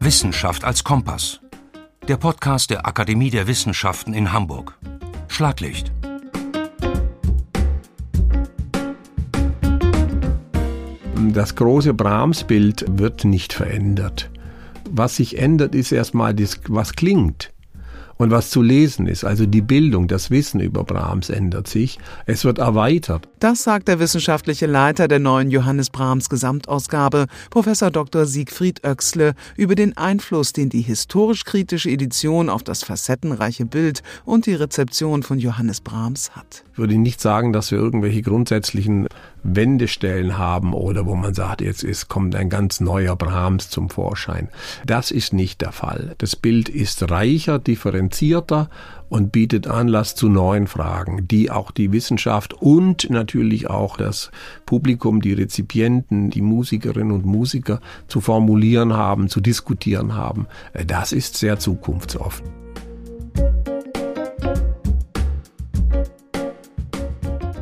Wissenschaft als Kompass. Der Podcast der Akademie der Wissenschaften in Hamburg. Schlaglicht. Das große Brahms-Bild wird nicht verändert. Was sich ändert, ist erstmal das, was klingt und was zu lesen ist. Also die Bildung, das Wissen über Brahms ändert sich. Es wird erweitert. Das sagt der wissenschaftliche Leiter der neuen Johannes Brahms Gesamtausgabe, Professor Dr. Siegfried Oechsle, über den Einfluss, den die historisch-kritische Edition auf das facettenreiche Bild und die Rezeption von Johannes Brahms hat. Ich würde nicht sagen, dass wir irgendwelche grundsätzlichen Wendestellen haben oder wo man sagt, jetzt ist, kommt ein ganz neuer Brahms zum Vorschein. Das ist nicht der Fall. Das Bild ist reicher, differenzierter und bietet Anlass zu neuen Fragen, die auch die Wissenschaft und natürlich auch das Publikum, die Rezipienten, die Musikerinnen und Musiker zu formulieren haben, zu diskutieren haben. Das ist sehr zukunftsoffen.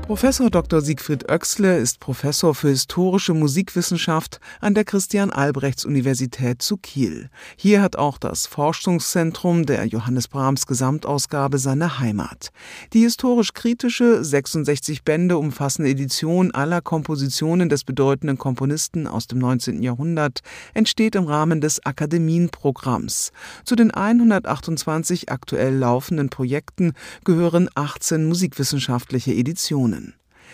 Professor Dr. Siegfried Oechsle ist Professor für historische Musikwissenschaft an der Christian-Albrechts-Universität zu Kiel. Hier hat auch das Forschungszentrum der Johannes Brahms Gesamtausgabe seine Heimat. Die historisch-kritische, 66 Bände umfassende Edition aller Kompositionen des bedeutenden Komponisten aus dem 19. Jahrhundert entsteht im Rahmen des Akademienprogramms. Zu den 128 aktuell laufenden Projekten gehören 18 musikwissenschaftliche Editionen.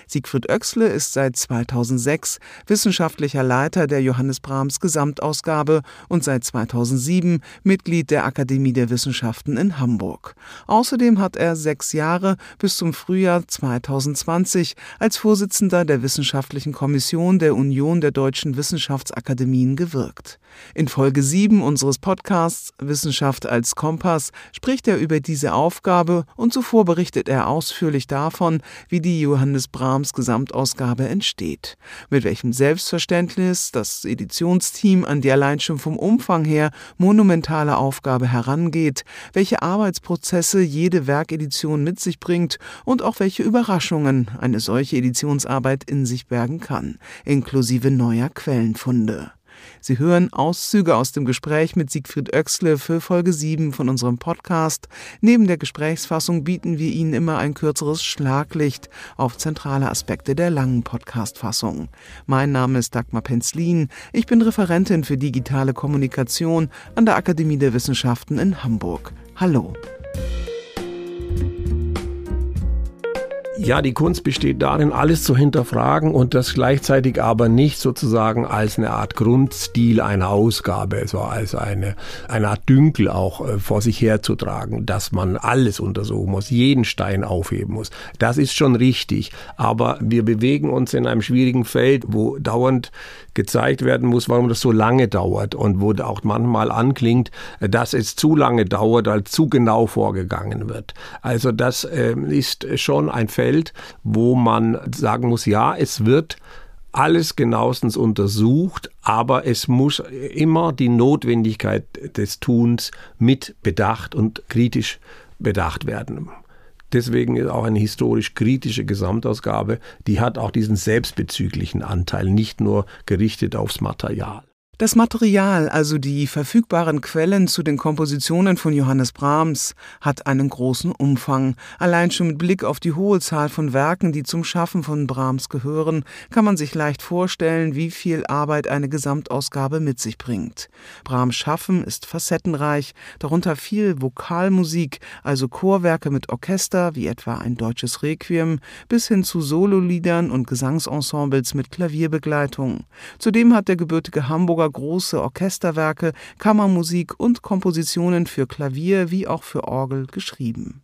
Siegfried Oechsle ist seit 2006 wissenschaftlicher Leiter der Johannes Brahms Gesamtausgabe und seit 2007 Mitglied der Akademie der Wissenschaften in Hamburg. Außerdem hat er sechs Jahre bis zum Frühjahr 2020 als Vorsitzender der Wissenschaftlichen Kommission der Union der deutschen Wissenschaftsakademien gewirkt. In Folge 7 unseres Podcasts Wissenschaft als Kompass spricht er über diese Aufgabe und zuvor berichtet er ausführlich davon, wie die Johannes Brahms Gesamtausgabe entsteht, mit welchem Selbstverständnis das Editionsteam an die allein schon vom Umfang her monumentale Aufgabe herangeht, welche Arbeitsprozesse jede Werkedition mit sich bringt und auch welche Überraschungen eine solche Editionsarbeit in sich bergen kann, inklusive neuer Quellenfunde. Sie hören Auszüge aus dem Gespräch mit Siegfried Oechsle für Folge 7 von unserem Podcast. Neben der Gesprächsfassung bieten wir Ihnen immer ein kürzeres Schlaglicht auf zentrale Aspekte der langen Podcastfassung. Mein Name ist Dagmar Penzlin. Ich bin Referentin für digitale Kommunikation an der Akademie der Wissenschaften in Hamburg. Hallo. Ja, die Kunst besteht darin, alles zu hinterfragen und das gleichzeitig aber nicht sozusagen als eine Art Grundstil einer Ausgabe, also als eine, eine Art Dünkel auch äh, vor sich herzutragen, dass man alles untersuchen muss, jeden Stein aufheben muss. Das ist schon richtig, aber wir bewegen uns in einem schwierigen Feld, wo dauernd gezeigt werden muss, warum das so lange dauert und wo auch manchmal anklingt, dass es zu lange dauert, als zu genau vorgegangen wird. Also das äh, ist schon ein Feld, Feld, wo man sagen muss, ja, es wird alles genauestens untersucht, aber es muss immer die Notwendigkeit des Tuns mit bedacht und kritisch bedacht werden. Deswegen ist auch eine historisch kritische Gesamtausgabe, die hat auch diesen selbstbezüglichen Anteil, nicht nur gerichtet aufs Material. Das Material, also die verfügbaren Quellen zu den Kompositionen von Johannes Brahms, hat einen großen Umfang. Allein schon mit Blick auf die hohe Zahl von Werken, die zum Schaffen von Brahms gehören, kann man sich leicht vorstellen, wie viel Arbeit eine Gesamtausgabe mit sich bringt. Brahms Schaffen ist facettenreich, darunter viel Vokalmusik, also Chorwerke mit Orchester, wie etwa ein deutsches Requiem, bis hin zu Sololiedern und Gesangsensembles mit Klavierbegleitung. Zudem hat der gebürtige Hamburger große Orchesterwerke, Kammermusik und Kompositionen für Klavier wie auch für Orgel geschrieben.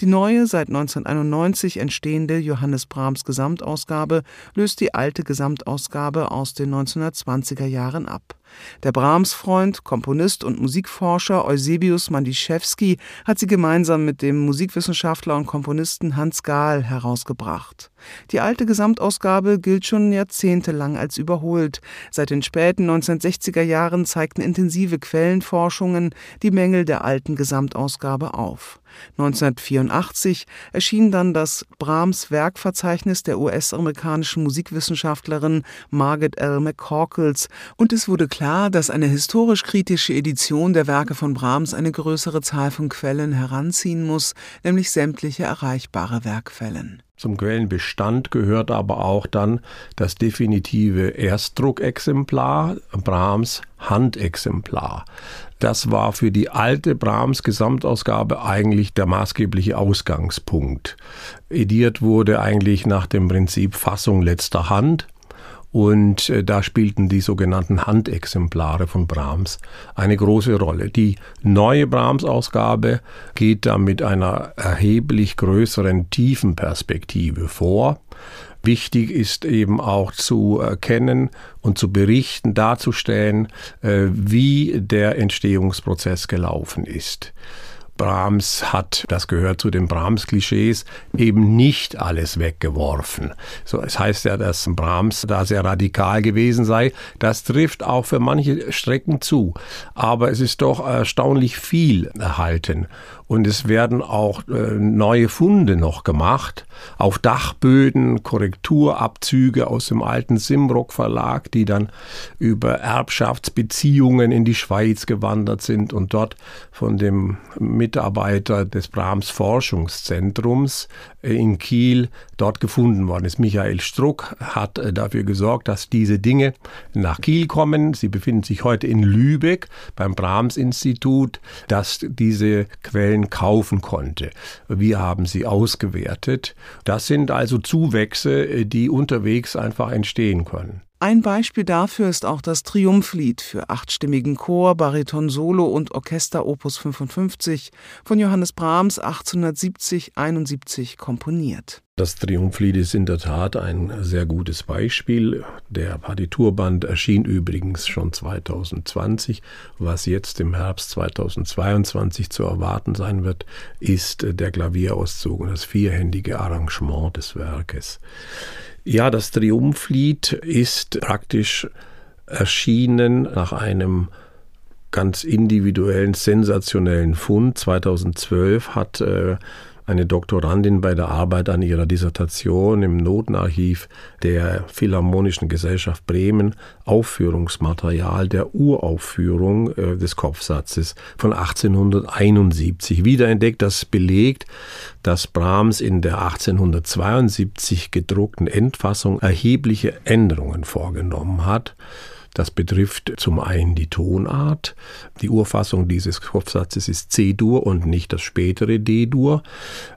Die neue, seit 1991 entstehende Johannes Brahms Gesamtausgabe löst die alte Gesamtausgabe aus den 1920er Jahren ab. Der Brahms-Freund, Komponist und Musikforscher Eusebius Mandiszewski hat sie gemeinsam mit dem Musikwissenschaftler und Komponisten Hans Gahl herausgebracht. Die alte Gesamtausgabe gilt schon jahrzehntelang als überholt. Seit den späten 1960er Jahren zeigten intensive Quellenforschungen die Mängel der alten Gesamtausgabe auf. 1984 erschien dann das Brahms Werkverzeichnis der US-amerikanischen Musikwissenschaftlerin Margaret L. McCorkles und es wurde klar, dass eine historisch-kritische Edition der Werke von Brahms eine größere Zahl von Quellen heranziehen muss, nämlich sämtliche erreichbare Werkquellen. Zum Quellenbestand gehört aber auch dann das definitive Erstdruckexemplar, Brahms Handexemplar. Das war für die alte Brahms Gesamtausgabe eigentlich der maßgebliche Ausgangspunkt. Ediert wurde eigentlich nach dem Prinzip Fassung letzter Hand. Und äh, da spielten die sogenannten Handexemplare von Brahms eine große Rolle. Die neue Brahms-Ausgabe geht da mit einer erheblich größeren Tiefenperspektive vor. Wichtig ist eben auch zu erkennen und zu berichten, darzustellen, äh, wie der Entstehungsprozess gelaufen ist. Brahms hat, das gehört zu den Brahms-Klischees, eben nicht alles weggeworfen. So, es heißt ja, dass Brahms da sehr radikal gewesen sei. Das trifft auch für manche Strecken zu. Aber es ist doch erstaunlich viel erhalten. Und es werden auch äh, neue Funde noch gemacht. Auf Dachböden, Korrekturabzüge aus dem alten Simrock Verlag, die dann über Erbschaftsbeziehungen in die Schweiz gewandert sind und dort von dem Mitarbeiter des Brahms Forschungszentrums äh, in Kiel dort gefunden worden ist. Michael Struck hat äh, dafür gesorgt, dass diese Dinge nach Kiel kommen. Sie befinden sich heute in Lübeck beim Brahms Institut, dass diese Quellen Aktien kaufen konnte. Wir haben sie ausgewertet. Das sind also Zuwächse, die unterwegs einfach entstehen können. Ein Beispiel dafür ist auch das Triumphlied für achtstimmigen Chor, Bariton Solo und Orchester Opus 55 von Johannes Brahms 1870-71 komponiert. Das Triumphlied ist in der Tat ein sehr gutes Beispiel. Der Partiturband erschien übrigens schon 2020. Was jetzt im Herbst 2022 zu erwarten sein wird, ist der Klavierauszug und das vierhändige Arrangement des Werkes. Ja, das Triumphlied ist praktisch erschienen nach einem ganz individuellen, sensationellen Fund. 2012 hat äh, eine Doktorandin bei der Arbeit an ihrer Dissertation im Notenarchiv der Philharmonischen Gesellschaft Bremen Aufführungsmaterial der Uraufführung äh, des Kopfsatzes von 1871 wiederentdeckt, das belegt, dass Brahms in der 1872 gedruckten Endfassung erhebliche Änderungen vorgenommen hat. Das betrifft zum einen die Tonart. Die Urfassung dieses Kopfsatzes ist C-Dur und nicht das spätere D-Dur.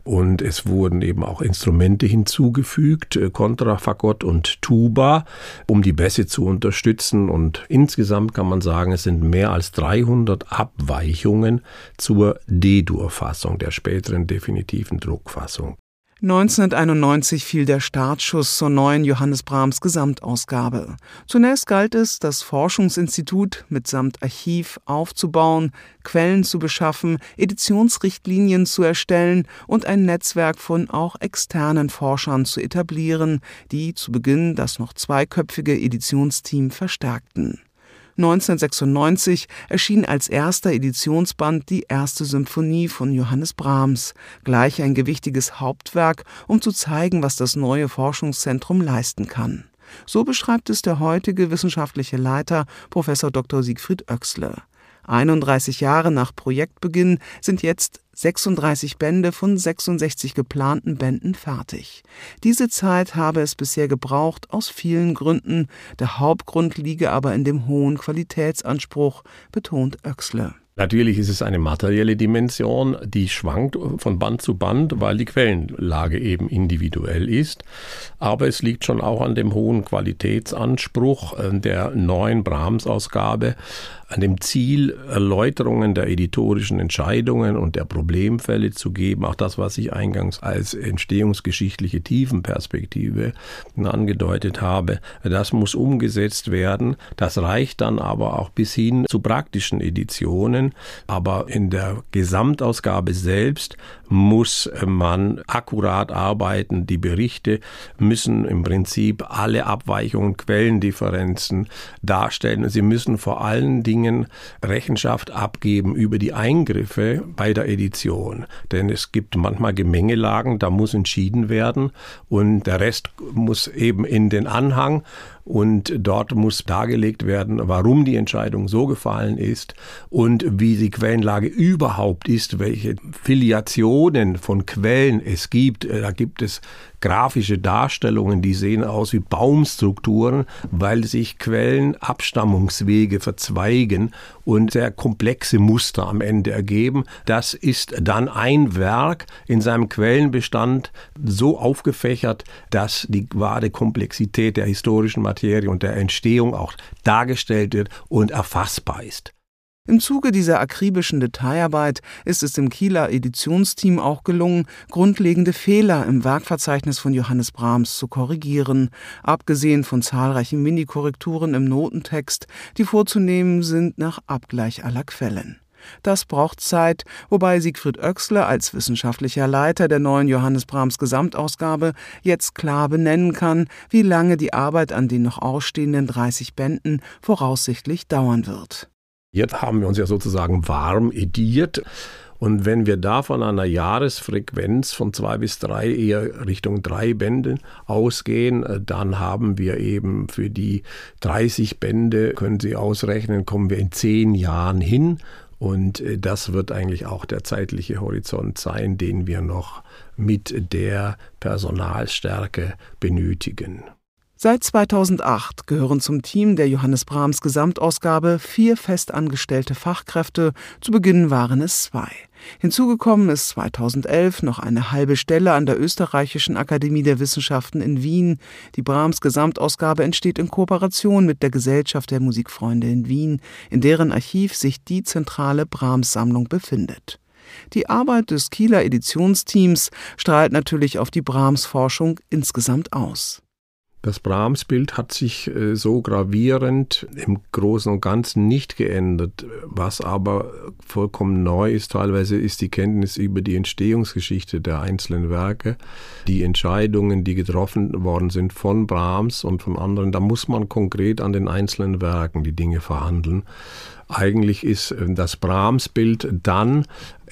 Und es wurden eben auch Instrumente hinzugefügt, äh, Kontrafagott und Tuba, um die Bässe zu unterstützen. Und insgesamt kann man sagen, es sind mehr als 300 Abweichungen zur D-Dur-Fassung, der späteren definitiven Druckfassung. 1991 fiel der Startschuss zur neuen Johannes Brahms Gesamtausgabe. Zunächst galt es, das Forschungsinstitut mitsamt Archiv aufzubauen, Quellen zu beschaffen, Editionsrichtlinien zu erstellen und ein Netzwerk von auch externen Forschern zu etablieren, die zu Beginn das noch zweiköpfige Editionsteam verstärkten. 1996 erschien als erster Editionsband die erste Symphonie von Johannes Brahms, gleich ein gewichtiges Hauptwerk, um zu zeigen, was das neue Forschungszentrum leisten kann. So beschreibt es der heutige wissenschaftliche Leiter Prof. Dr. Siegfried Oechsle. 31 Jahre nach Projektbeginn sind jetzt 36 Bände von 66 geplanten Bänden fertig. Diese Zeit habe es bisher gebraucht aus vielen Gründen, der Hauptgrund liege aber in dem hohen Qualitätsanspruch, betont Oechsle. Natürlich ist es eine materielle Dimension, die schwankt von Band zu Band, weil die Quellenlage eben individuell ist. Aber es liegt schon auch an dem hohen Qualitätsanspruch äh, der neuen Brahms-Ausgabe, an dem Ziel, Erläuterungen der editorischen Entscheidungen und der Problemfälle zu geben. Auch das, was ich eingangs als entstehungsgeschichtliche Tiefenperspektive angedeutet habe, das muss umgesetzt werden. Das reicht dann aber auch bis hin zu praktischen Editionen. Aber in der Gesamtausgabe selbst muss man akkurat arbeiten. Die Berichte müssen im Prinzip alle Abweichungen, Quellendifferenzen darstellen. Sie müssen vor allen Dingen Rechenschaft abgeben über die Eingriffe bei der Edition. Denn es gibt manchmal Gemengelagen, da muss entschieden werden und der Rest muss eben in den Anhang und dort muss dargelegt werden, warum die Entscheidung so gefallen ist und wie die Quellenlage überhaupt ist, welche Filiationen von Quellen es gibt. Da gibt es grafische Darstellungen, die sehen aus wie Baumstrukturen, weil sich Quellenabstammungswege verzweigen und sehr komplexe Muster am Ende ergeben. Das ist dann ein Werk in seinem Quellenbestand so aufgefächert, dass die wahre Komplexität der historischen Materie und der Entstehung auch dargestellt wird und erfassbar ist. Im Zuge dieser akribischen Detailarbeit ist es dem Kieler Editionsteam auch gelungen, grundlegende Fehler im Werkverzeichnis von Johannes Brahms zu korrigieren, abgesehen von zahlreichen Mini-Korrekturen im Notentext, die vorzunehmen sind nach Abgleich aller Quellen. Das braucht Zeit, wobei Siegfried Oechsle als wissenschaftlicher Leiter der neuen Johannes Brahms Gesamtausgabe jetzt klar benennen kann, wie lange die Arbeit an den noch ausstehenden 30 Bänden voraussichtlich dauern wird. Jetzt haben wir uns ja sozusagen warm ediert. Und wenn wir da von einer Jahresfrequenz von zwei bis drei, eher Richtung drei Bände ausgehen, äh, dann haben wir eben für die 30 Bände, können Sie ausrechnen, kommen wir in zehn Jahren hin. Und äh, das wird eigentlich auch der zeitliche Horizont sein, den wir noch mit der Personalstärke benötigen. Seit 2008 gehören zum Team der Johannes Brahms Gesamtausgabe vier festangestellte Fachkräfte, zu Beginn waren es zwei. Hinzugekommen ist 2011 noch eine halbe Stelle an der Österreichischen Akademie der Wissenschaften in Wien. Die Brahms Gesamtausgabe entsteht in Kooperation mit der Gesellschaft der Musikfreunde in Wien, in deren Archiv sich die zentrale Brahms Sammlung befindet. Die Arbeit des Kieler Editionsteams strahlt natürlich auf die Brahms Forschung insgesamt aus. Das Brahms-Bild hat sich äh, so gravierend im Großen und Ganzen nicht geändert. Was aber vollkommen neu ist, teilweise ist die Kenntnis über die Entstehungsgeschichte der einzelnen Werke, die Entscheidungen, die getroffen worden sind von Brahms und von anderen. Da muss man konkret an den einzelnen Werken die Dinge verhandeln. Eigentlich ist äh, das Brahms-Bild dann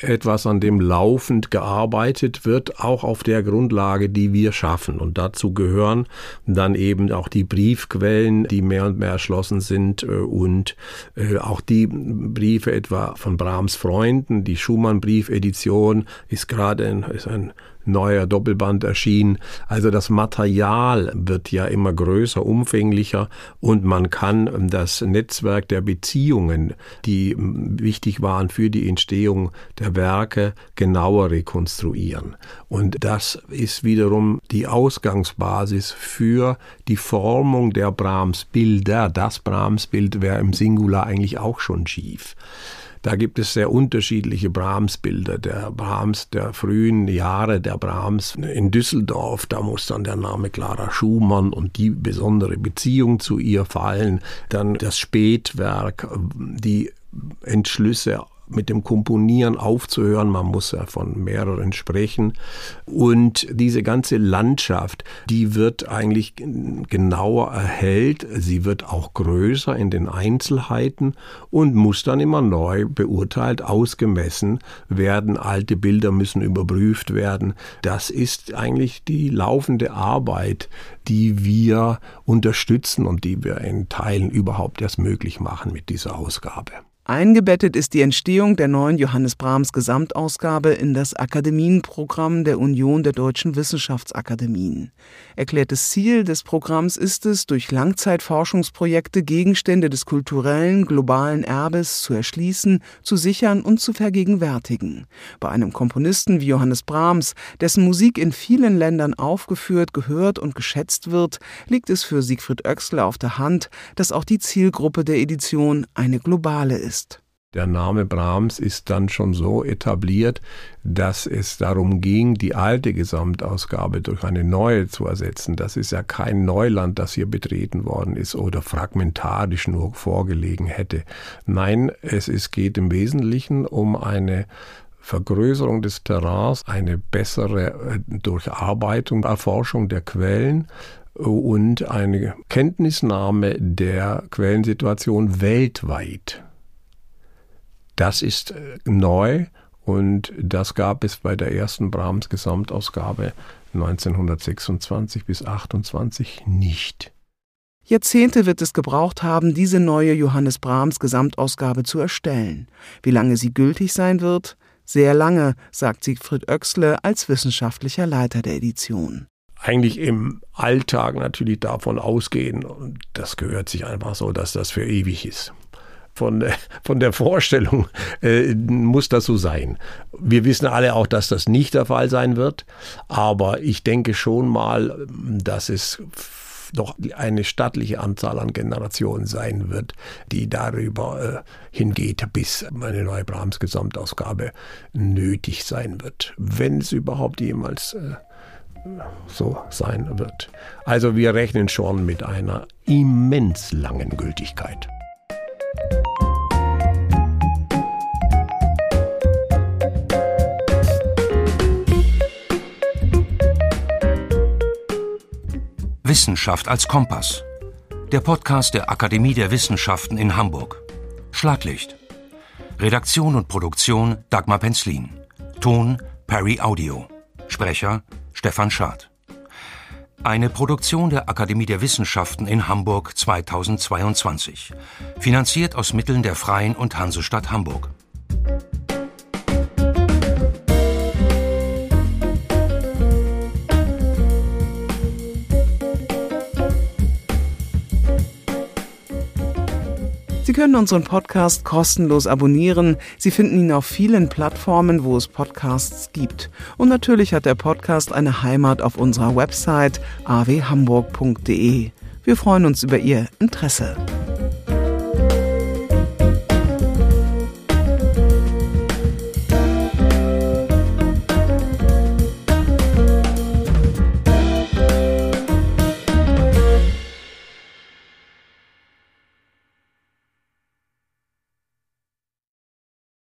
etwas, an dem laufend gearbeitet wird, auch auf der Grundlage, die wir schaffen. Und dazu gehören dann eben auch die Briefquellen, die mehr und mehr erschlossen sind äh, und äh, auch die Briefe etwa von Brahms Freunden. Die Schumann-Briefedition ist gerade ein, ist ein neuer Doppelband erschienen. Also das Material wird ja immer größer, umfänglicher und man kann das Netzwerk der Beziehungen, die wichtig waren für die Entstehung der Werke, genauer rekonstruieren. Und das ist wiederum die Ausgangsbasis für die Formung der Brahms-Bilder. Das Brahms-Bild wäre im Singular eigentlich auch schon schief. Da gibt es sehr unterschiedliche Brahms-Bilder. Der Brahms der frühen Jahre, der Brahms in Düsseldorf, da muss dann der Name Clara Schumann und die besondere Beziehung zu ihr fallen. Dann das Spätwerk, die Entschlüsse mit dem Komponieren aufzuhören. Man muss ja von mehreren sprechen. Und diese ganze Landschaft, die wird eigentlich genauer erhellt. Sie wird auch größer in den Einzelheiten und muss dann immer neu beurteilt, ausgemessen werden. Alte Bilder müssen überprüft werden. Das ist eigentlich die laufende Arbeit, die wir unterstützen und die wir in Teilen überhaupt erst möglich machen mit dieser Ausgabe. Eingebettet ist die Entstehung der neuen Johannes Brahms Gesamtausgabe in das Akademienprogramm der Union der deutschen Wissenschaftsakademien. Erklärtes Ziel des Programms ist es, durch Langzeitforschungsprojekte Gegenstände des kulturellen, globalen Erbes zu erschließen, zu sichern und zu vergegenwärtigen. Bei einem Komponisten wie Johannes Brahms, dessen Musik in vielen Ländern aufgeführt, gehört und geschätzt wird, liegt es für Siegfried Oechsler auf der Hand, dass auch die Zielgruppe der Edition eine globale ist ist. Der Name Brahms ist dann schon so etabliert, dass es darum ging, die alte Gesamtausgabe durch eine neue zu ersetzen. Das ist ja kein Neuland, das hier betreten worden ist oder fragmentarisch nur vorgelegen hätte. Nein, es ist, geht im Wesentlichen um eine Vergrößerung des Terrains, eine bessere äh, Durcharbeitung, Erforschung der Quellen und eine Kenntnisnahme der Quellensituation weltweit. Das ist äh, neu und das gab es bei der ersten Brahms Gesamtausgabe 1926 bis 28 nicht. Jahrzehnte wird es gebraucht haben, diese neue Johannes Brahms Gesamtausgabe zu erstellen. Wie lange sie gültig sein wird? Sehr lange, sagt Siegfried Oechsle als wissenschaftlicher Leiter der Edition. Eigentlich im Alltag natürlich davon ausgehen, und das gehört sich einfach so, dass das für ewig ist von, von der Vorstellung äh, muss das so sein. Wir wissen alle auch, dass das nicht der Fall sein wird, aber ich denke schon mal, dass es doch eine stattliche Anzahl an Generationen sein wird, die darüber äh, hingeht, bis eine neue Brahms Gesamtausgabe nötig sein wird, wenn es überhaupt jemals äh, so sein wird. Also wir rechnen schon mit einer immens langen Gültigkeit. Wissenschaft als Kompass. Der Podcast der Akademie der Wissenschaften in Hamburg. Schlaglicht. Redaktion und Produktion Dagmar Penzlin. Ton Perry Audio. Sprecher Stefan Schad. Eine Produktion der Akademie der Wissenschaften in Hamburg 2022. Finanziert aus Mitteln der Freien und Hansestadt Hamburg. Sie können unseren Podcast kostenlos abonnieren. Sie finden ihn auf vielen Plattformen, wo es Podcasts gibt. Und natürlich hat der Podcast eine Heimat auf unserer Website awhamburg.de. Wir freuen uns über Ihr Interesse.